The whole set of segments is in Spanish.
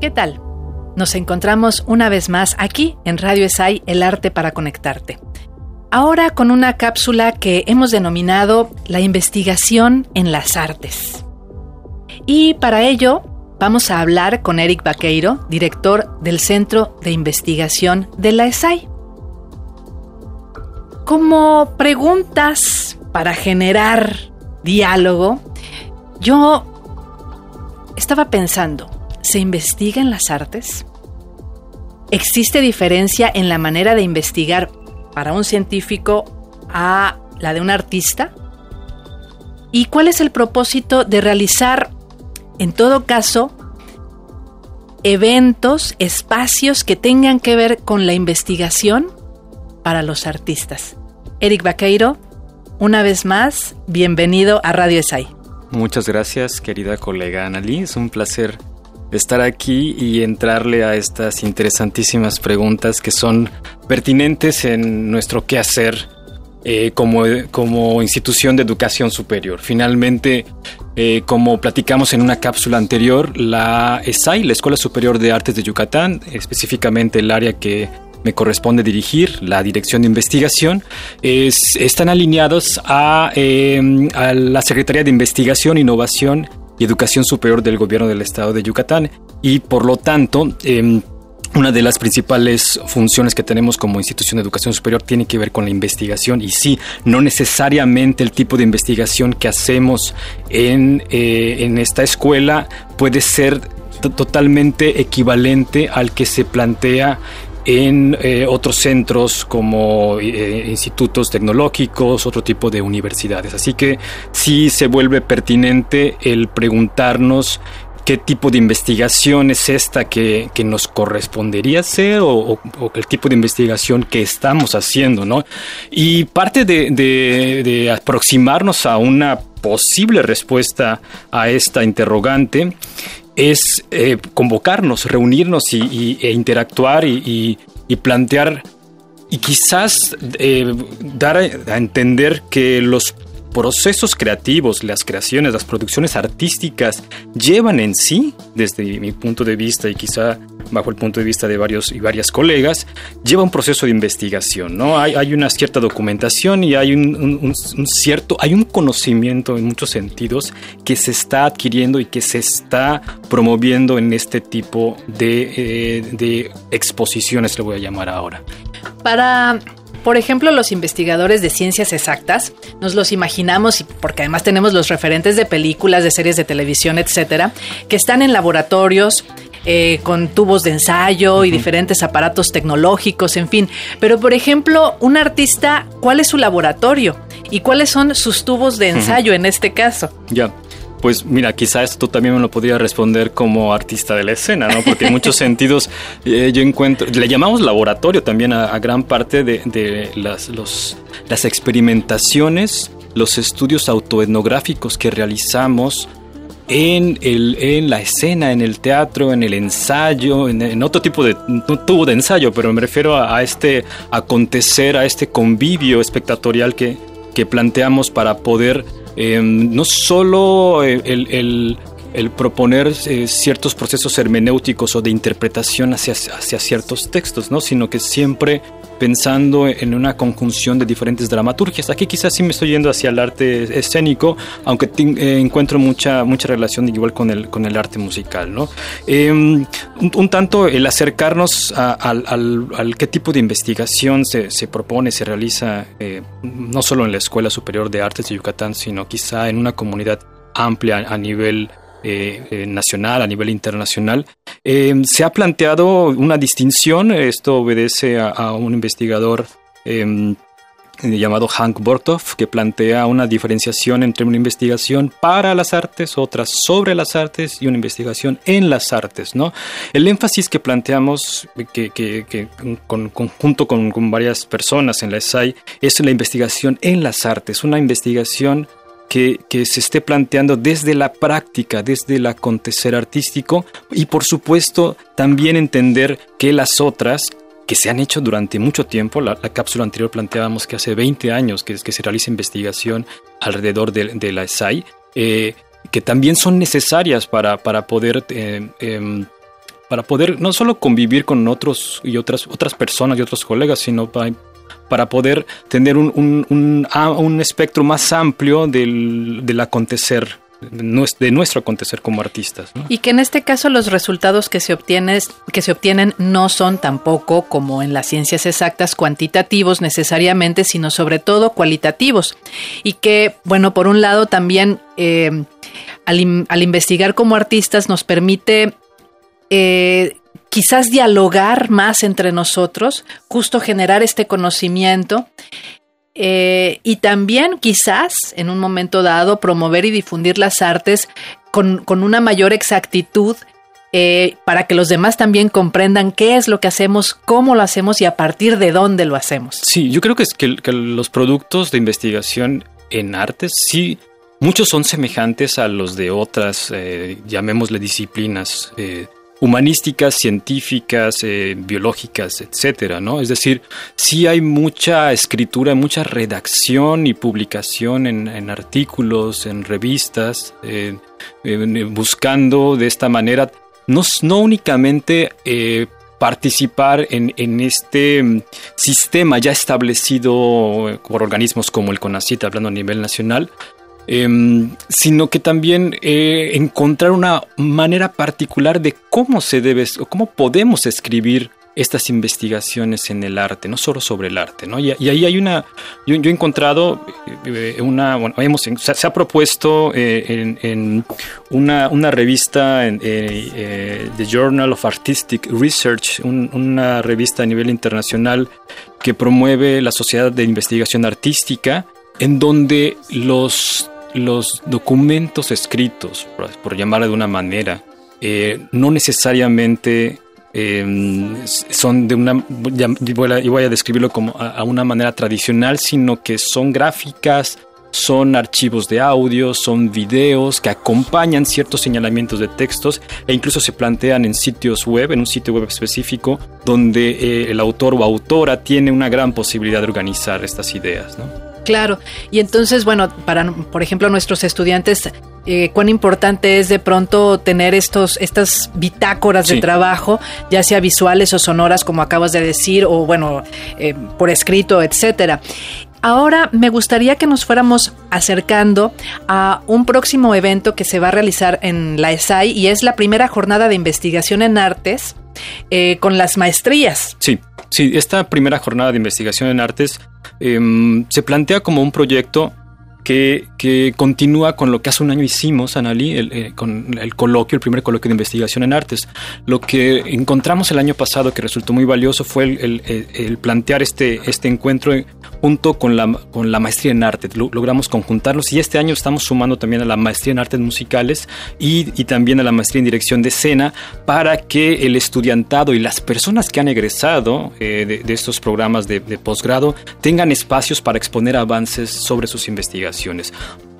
¿Qué tal? Nos encontramos una vez más aquí en Radio ESAI, el arte para conectarte. Ahora con una cápsula que hemos denominado la investigación en las artes. Y para ello vamos a hablar con Eric Vaqueiro, director del Centro de Investigación de la ESAI. Como preguntas para generar diálogo, yo estaba pensando, ¿Se investiga en las artes? ¿Existe diferencia en la manera de investigar para un científico a la de un artista? ¿Y cuál es el propósito de realizar, en todo caso, eventos, espacios que tengan que ver con la investigación para los artistas? Eric Vaqueiro, una vez más, bienvenido a Radio ESAI. Muchas gracias, querida colega Annalí. Es un placer estar aquí y entrarle a estas interesantísimas preguntas que son pertinentes en nuestro quehacer eh, como, como institución de educación superior. Finalmente, eh, como platicamos en una cápsula anterior, la ESAI, la Escuela Superior de Artes de Yucatán, específicamente el área que me corresponde dirigir, la dirección de investigación, es, están alineados a, eh, a la Secretaría de Investigación, Innovación y Educación Superior del Gobierno del Estado de Yucatán. Y por lo tanto em, una de las principales funciones que tenemos como institución de educación superior tiene que ver con la investigación. Y sí, no necesariamente el tipo de investigación que hacemos en, eh, en esta escuela puede ser totalmente equivalente al que se plantea en eh, otros centros como eh, institutos tecnológicos, otro tipo de universidades. Así que sí se vuelve pertinente el preguntarnos qué tipo de investigación es esta que, nos correspondería hacer o, el tipo de investigación que estamos haciendo, ¿no? Y parte de, aproximarnos a una posible respuesta a esta interrogante es eh, convocarnos, reunirnos y, e interactuar y, plantear y quizás eh, dar a entender que los procesos creativos, las creaciones, las producciones artísticas llevan en sí, desde mi punto de vista y quizá bajo el punto de vista de varios y varias colegas, lleva un proceso de investigación, ¿no? Hay, una cierta documentación y hay un, cierto, hay un conocimiento en muchos sentidos que se está adquiriendo y que se está promoviendo en este tipo de, eh, de exposiciones, le voy a llamar ahora. Para por ejemplo, los investigadores de ciencias exactas, nos los imaginamos, porque además tenemos los referentes de películas, de series de televisión, etcétera, que están en laboratorios, eh, con tubos de ensayo y diferentes aparatos tecnológicos, en fin. Pero, por ejemplo, un artista, ¿cuál es su laboratorio? ¿Y cuáles son sus tubos de ensayo en este caso? Ya. Pues mira, quizá esto también me lo podría responder como artista de la escena, ¿no? Porque en muchos sentidos eh, yo encuentro, le llamamos laboratorio también a, gran parte de, las, las experimentaciones, los estudios autoetnográficos que realizamos en, el, en la escena, en el teatro, en el ensayo, en, otro tipo de tubo de ensayo, pero me refiero a, este acontecer, a este convivio espectatorial que, que planteamos para poder Em, no solo eh, el, proponer eh, ciertos procesos hermenéuticos o de interpretación hacia, hacia ciertos textos, ¿no? sino que siempre pensando en una conjunción de diferentes dramaturgias. Aquí quizás sí me estoy yendo hacia el arte escénico, aunque eh, encuentro mucha, mucha relación igual con el, con el arte musical. ¿no? Em, un, tanto el acercarnos al, al, qué tipo de investigación se, se propone, se realiza, eh, no solo en la Escuela Superior de Artes de Yucatán, sino quizá en una comunidad amplia a nivel eh, eh, nacional, a nivel internacional. Eh, se ha planteado una distinción, esto obedece a, un investigador em, llamado Hank Bortoff, que plantea una diferenciación entre una investigación para las artes, otra sobre las artes y una investigación en las artes. ¿no? El énfasis que planteamos, que, con, conjunto con, con, varias personas en la SAI, es la investigación en las artes, una investigación que, se esté planteando desde la práctica, desde el acontecer artístico y por supuesto también entender que las otras que se han hecho durante mucho tiempo. La, cápsula anterior planteábamos que hace 20 años que, se realiza investigación alrededor de, la SAI, eh, que también son necesarias para, para poder... Eh, em, para poder no solo convivir con otros y otras, otras personas y otros colegas, sino para, para poder tener un, un, un, un espectro más amplio del, del acontecer de nuestro acontecer como artistas. Y que en este caso los resultados que se, obtienen, que se obtienen no son tampoco como en las ciencias exactas cuantitativos necesariamente, sino sobre todo cualitativos. Y que, bueno, por un lado también eh, al, investigar como artistas nos permite eh, quizás dialogar más entre nosotros, justo generar este conocimiento eh, y también quizás en un momento dado promover y difundir las artes con, una mayor exactitud eh, para que los demás también comprendan qué es lo que hacemos, cómo lo hacemos y a partir de dónde lo hacemos. Sí, yo creo que, es que, los productos de investigación en artes sí, muchos son semejantes a los de otras, eh, llamémosle disciplinas humanísticas, científicas, eh, biológicas, etcétera, ¿no? Es decir, sí hay mucha escritura, mucha redacción y publicación en, artículos, en revistas, buscando de esta manera no, no únicamente eh, participar en, en, este mm, sistema ya establecido por organismos como el CONACYT, hablando a nivel nacional, Em, sino que también eh, encontrar una manera particular de cómo se debe o cómo podemos escribir estas investigaciones en el arte, no solo sobre el arte, ¿no? Y, ahí hay una, yo, he encontrado eh, una, bueno, se, ha propuesto eh, en, una, una, revista, en, The Journal of Artistic Research, una revista a nivel internacional que promueve la Sociedad de Investigación Artística, en donde los los documentos escritos, por, llamarlo de una manera, eh, no necesariamente em, son de una, y voy a describirlo como a, una manera tradicional, sino que son gráficas, son archivos de audio, son videos que acompañan ciertos señalamientos de textos e incluso se plantean en sitios web, en un sitio web específico, donde eh, el autor o autora tiene una gran posibilidad de organizar estas ideas. ¿no? Claro, y entonces, bueno, para, por ejemplo, nuestros estudiantes, eh, cuán importante es de pronto tener estos, estas bitácoras de trabajo, ya sea visuales o sonoras, como acabas de decir, o bueno, eh, por escrito, etcétera. Ahora me gustaría que nos fuéramos acercando a un próximo evento que se va a realizar en la ESAI y es la primera jornada de investigación en artes eh, con las maestrías. Sí, sí, esta primera jornada de investigación en artes Em, se plantea como un proyecto que, que, continúa con lo que hace un año hicimos, Anali, eh, con el coloquio, el primer coloquio de investigación en artes. Lo que encontramos el año pasado que resultó muy valioso fue el, el, plantear este, este encuentro junto con la, con la maestría en arte. Logramos conjuntarlos y este año estamos sumando también a la maestría en artes musicales y, y también a la maestría en dirección de escena para que el estudiantado y las personas que han egresado eh, de, estos programas de, de posgrado tengan espacios para exponer avances sobre sus investigaciones.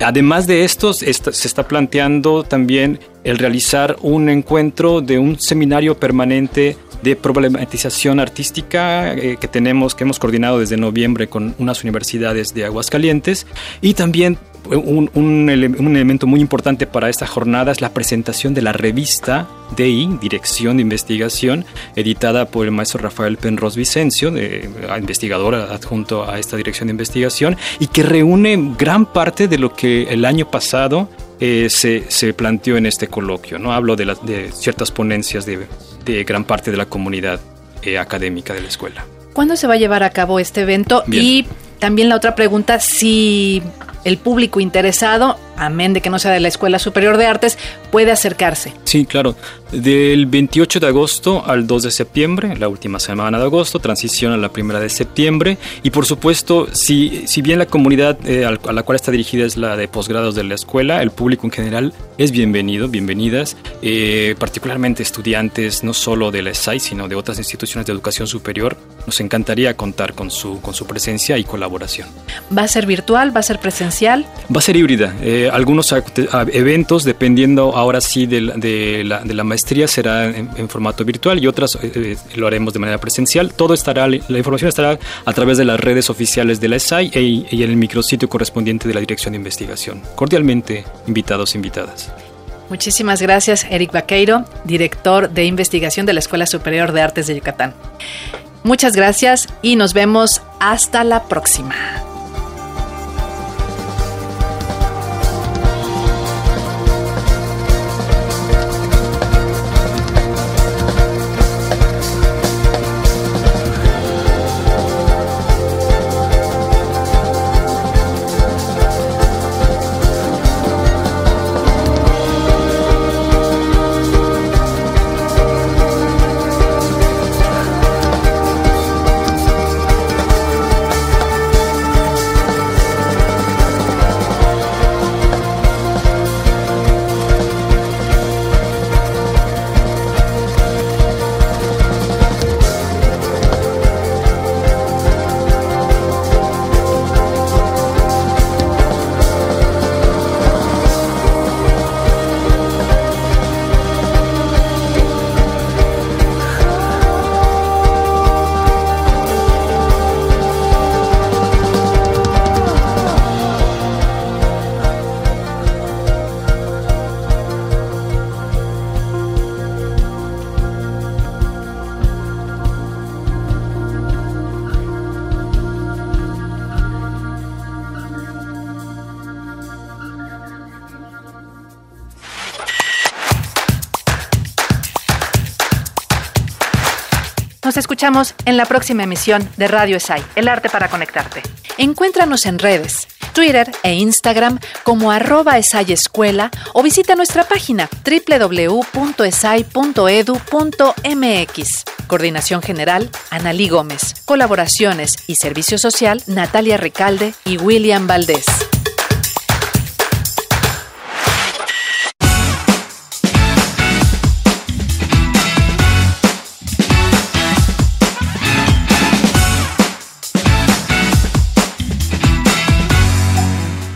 Además de esto, se está planteando también el realizar un encuentro de un seminario permanente de problematización artística eh, que tenemos, que hemos coordinado desde noviembre con unas universidades de Aguascalientes. Y también un, un, elemento muy importante para esta jornada es la presentación de la revista DI, Dirección de Investigación, editada por el maestro Rafael Penros Vicencio, de, investigador adjunto a esta dirección de investigación, y que reúne gran parte de lo que el año pasado eh, se, se, planteó en este coloquio. ¿no? Hablo de, de ciertas ponencias de, de, gran parte de la comunidad eh, académica de la escuela. ¿Cuándo se va a llevar a cabo este evento? Y también la otra pregunta, si el público interesado amén de que no sea de la Escuela Superior de Artes, puede acercarse. Sí, claro. Del 28 de agosto al 2 de septiembre, la última semana de agosto, transición a la primera de septiembre. Y por supuesto, si, si bien la comunidad eh, a la cual está dirigida es la de posgrados de la escuela, el público en general es bienvenido, bienvenidas, eh, particularmente estudiantes no solo de la SAI, sino de otras instituciones de educación superior. Nos encantaría contar con su, con su presencia y colaboración. ¿Va a ser virtual? ¿Va a ser presencial? Va a ser híbrida. Eh, algunos eventos, dependiendo ahora sí de la, maestría, será en, formato virtual y otras eh, eh, lo haremos de manera presencial. Todo estará, la información estará a través de las redes oficiales de la SAI e, y en el micrositio correspondiente de la Dirección de Investigación. Cordialmente invitados e invitadas. Muchísimas gracias, Eric Vaqueiro, director de investigación de la Escuela Superior de Artes de Yucatán. Muchas gracias y nos vemos hasta la próxima. En la próxima emisión de Radio ESAI, El Arte para Conectarte. Encuéntranos en redes, Twitter e Instagram como arroba Escuela o visita nuestra página www.esai.edu.mx. Coordinación General, Analí Gómez. Colaboraciones y Servicio Social, Natalia Recalde y William Valdés.